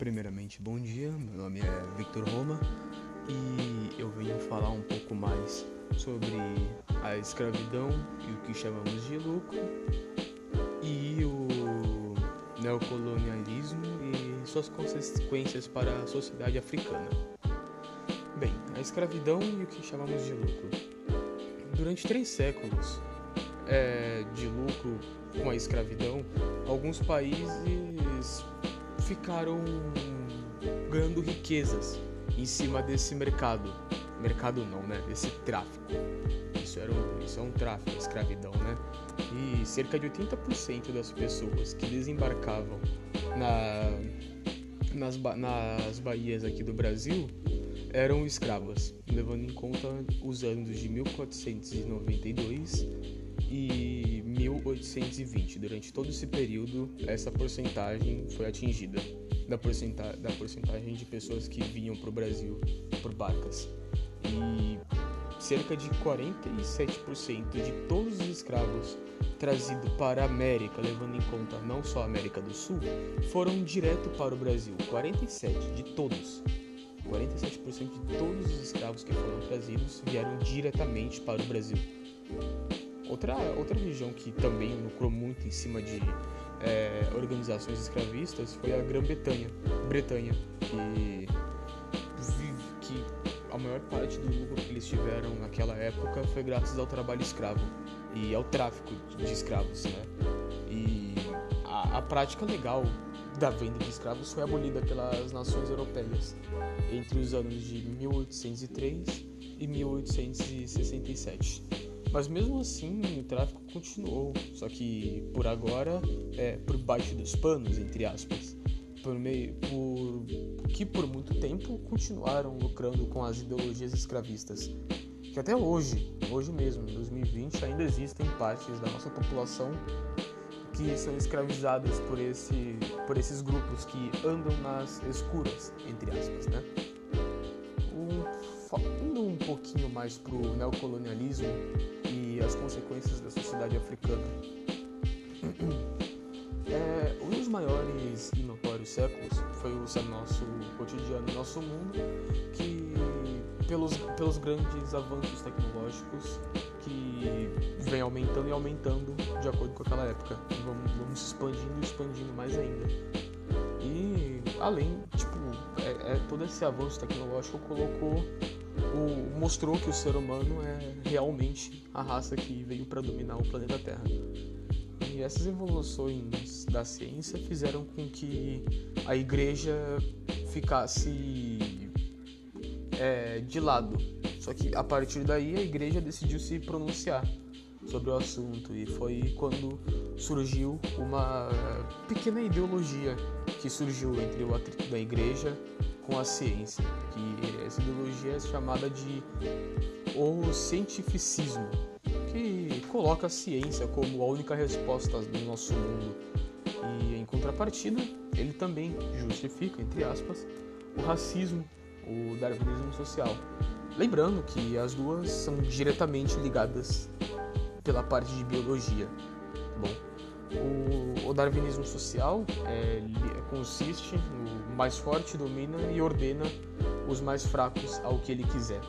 Primeiramente, bom dia. Meu nome é Victor Roma e eu venho falar um pouco mais sobre a escravidão e o que chamamos de lucro e o neocolonialismo e suas consequências para a sociedade africana. Bem, a escravidão e o que chamamos de lucro. Durante três séculos é, de lucro com a escravidão, alguns países ficaram ganhando riquezas em cima desse mercado. Mercado não, né? Desse tráfico. Isso, era um, isso é um tráfico, escravidão, né? E cerca de 80% das pessoas que desembarcavam na, nas, nas baías aqui do Brasil eram escravas, levando em conta os anos de 1492 e 1820. Durante todo esse período, essa porcentagem foi atingida da, porcenta da porcentagem de pessoas que vinham para o Brasil por barcas. E cerca de 47% de todos os escravos trazidos para a América, levando em conta não só a América do Sul, foram direto para o Brasil. 47 de todos. 47% de todos os escravos que foram trazidos vieram diretamente para o Brasil. Outra, outra região que também lucrou muito em cima de é, organizações escravistas foi a Grã-Bretanha, Bretanha, que, que a maior parte do lucro que eles tiveram naquela época foi graças ao trabalho escravo e ao tráfico de escravos, né? E a, a prática legal da venda de escravos foi abolida pelas nações europeias entre os anos de 1803 e 1867. Mas mesmo assim, o tráfico continuou, só que por agora é por baixo dos panos, entre aspas. Por meio, por, que por muito tempo continuaram lucrando com as ideologias escravistas. Que até hoje, hoje mesmo, em 2020, ainda existem partes da nossa população que são escravizadas por, esse, por esses grupos que andam nas escuras, entre aspas, né? indo um pouquinho mais para o neocolonialismo as consequências da sociedade africana. É, um dos maiores e notórios séculos foi o nosso cotidiano, nosso mundo, que pelos, pelos grandes avanços tecnológicos que vem aumentando e aumentando de acordo com aquela época. Vamos, vamos expandindo e expandindo mais ainda. E além, tipo, é, é, todo esse avanço tecnológico colocou o, mostrou que o ser humano é realmente a raça que veio para dominar o planeta Terra. E essas evoluções da ciência fizeram com que a igreja ficasse é, de lado. Só que a partir daí a igreja decidiu se pronunciar sobre o assunto e foi quando surgiu uma pequena ideologia que surgiu entre o atrito da igreja com a ciência, que essa ideologia é chamada de o cientificismo, que coloca a ciência como a única resposta do nosso mundo. E em contrapartida, ele também justifica, entre aspas, o racismo, o darwinismo social. Lembrando que as duas são diretamente ligadas pela parte de biologia. Tá bom, o, o darwinismo social é, consiste no mais forte domina e ordena os mais fracos ao que ele quiser.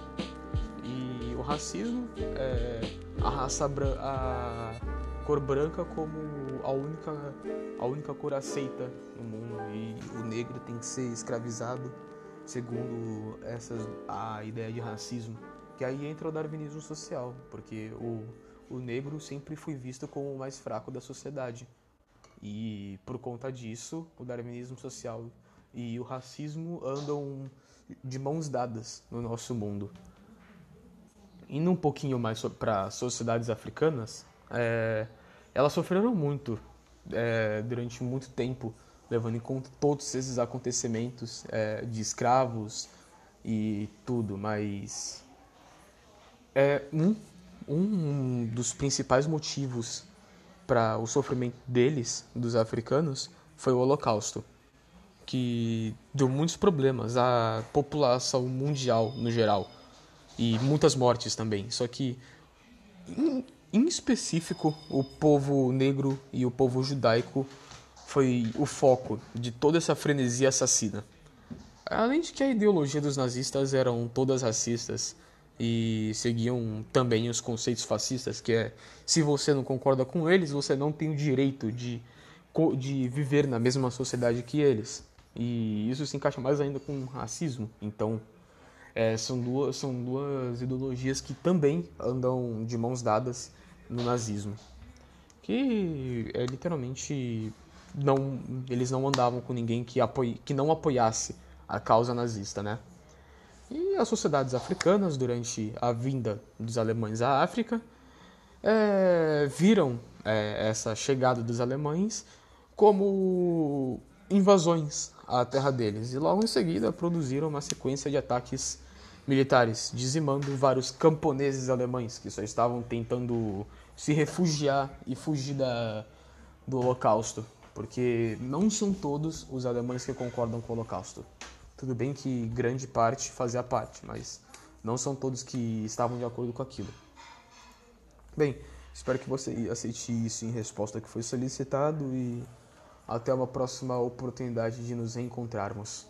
E o racismo é a raça a cor branca como a única a única cor aceita no mundo e o negro tem que ser escravizado segundo essas a ideia de racismo que aí entra o darwinismo social porque o o negro sempre foi visto como o mais fraco da sociedade. E por conta disso, o darwinismo social e o racismo andam de mãos dadas no nosso mundo. Indo um pouquinho mais para sociedades africanas, é, elas sofreram muito é, durante muito tempo, levando em conta todos esses acontecimentos é, de escravos e tudo, mas é, um um dos principais motivos para o sofrimento deles, dos africanos, foi o Holocausto, que deu muitos problemas à população mundial no geral e muitas mortes também. Só que, em, específico, o povo negro e o povo judaico foi o foco de toda essa frenesia assassina. Além de que a ideologia dos nazistas eram todas racistas e seguiam também os conceitos fascistas, que é se você não concorda com eles, você não tem o direito de, de viver na mesma sociedade que eles. E isso se encaixa mais ainda com racismo. Então, é, são, duas, são duas ideologias que também andam de mãos dadas no nazismo. Que é literalmente não eles não andavam com ninguém que, apoie, que não apoiasse a causa nazista, né? E as sociedades africanas, durante a vinda dos alemães à África, é, viram é, essa chegada dos alemães como invasões à terra deles e logo em seguida produziram uma sequência de ataques militares, dizimando vários camponeses alemães que só estavam tentando se refugiar e fugir da, do Holocausto, porque não são todos os alemães que concordam com o Holocausto. Tudo bem que grande parte fazia parte, mas não são todos que estavam de acordo com aquilo. Bem, espero que você aceite isso em resposta ao que foi solicitado e até uma próxima oportunidade de nos reencontrarmos.